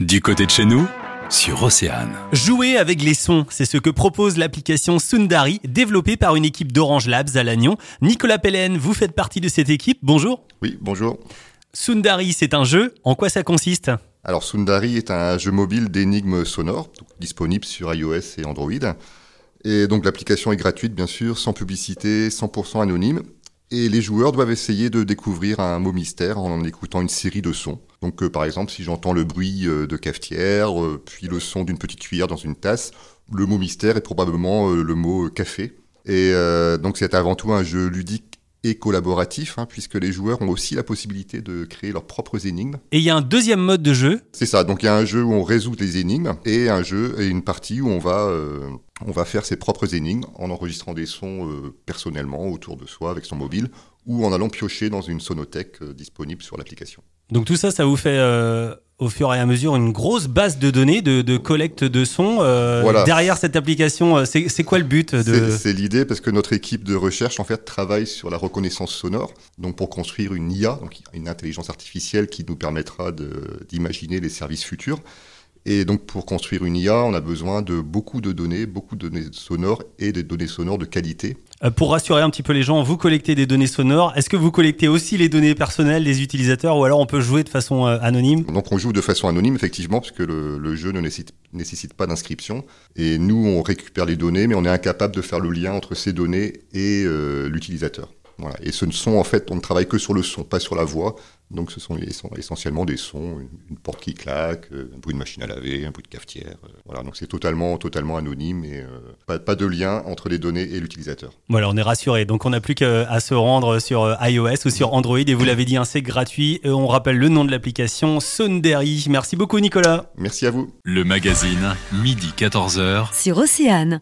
Du côté de chez nous, sur Océane. Jouer avec les sons, c'est ce que propose l'application Sundari, développée par une équipe d'Orange Labs à Lannion. Nicolas Pellen, vous faites partie de cette équipe. Bonjour. Oui, bonjour. Sundari, c'est un jeu. En quoi ça consiste? Alors, Sundari est un jeu mobile d'énigmes sonores, donc disponible sur iOS et Android. Et donc, l'application est gratuite, bien sûr, sans publicité, 100% anonyme. Et les joueurs doivent essayer de découvrir un mot mystère en écoutant une série de sons. Donc, euh, par exemple, si j'entends le bruit euh, de cafetière, euh, puis le son d'une petite cuillère dans une tasse, le mot mystère est probablement le mot café. Et donc, c'est avant tout un jeu ludique et collaboratif, hein, puisque les joueurs ont aussi la possibilité de créer leurs propres énigmes. Et il y a un deuxième mode de jeu. C'est ça. Donc, il y a un jeu où on résout les énigmes et un jeu et une partie où on va euh, on va faire ses propres énigmes en enregistrant des sons euh, personnellement autour de soi avec son mobile ou en allant piocher dans une sonothèque euh, disponible sur l'application. Donc tout ça, ça vous fait euh, au fur et à mesure une grosse base de données de, de collecte de sons. Euh, Voilà. Derrière cette application, euh, c'est quoi le but de... C'est l'idée parce que notre équipe de recherche en fait travaille sur la reconnaissance sonore, donc pour construire une IA, donc une intelligence artificielle qui nous permettra d'imaginer les services futurs. Et donc pour construire une IA, on a besoin de beaucoup de données, beaucoup de données sonores et des données sonores de qualité. Euh, Pour rassurer un petit peu les gens, vous collectez des données sonores. Est-ce que vous collectez aussi les données personnelles des utilisateurs ou alors on peut jouer de façon euh, anonyme? Donc on joue de façon anonyme effectivement parce que le, le jeu ne nécessite, nécessite pas d'inscription. Et nous on récupère les données, mais on est incapable de faire le lien entre ces données et euh, l'utilisateur. Voilà. Et ce ne sont en fait, on ne travaille que sur le son, pas sur la voix. Donc ce sont, essentiellement des sons, une, porte qui claque, euh, un bruit de machine à laver, un bruit de cafetière. euh, voilà. Donc c'est totalement, totalement anonyme et euh, pas, pas de lien entre les données et l'utilisateur. Voilà, on est rassuré. Donc on n'a plus qu'à se rendre sur iOS ou sur Android et vous l'avez dit, hein, c'est gratuit. Et on rappelle le nom de l'application Sundari. Merci beaucoup Nicolas. Merci à vous. Le magazine, midi 14h. sur Océane.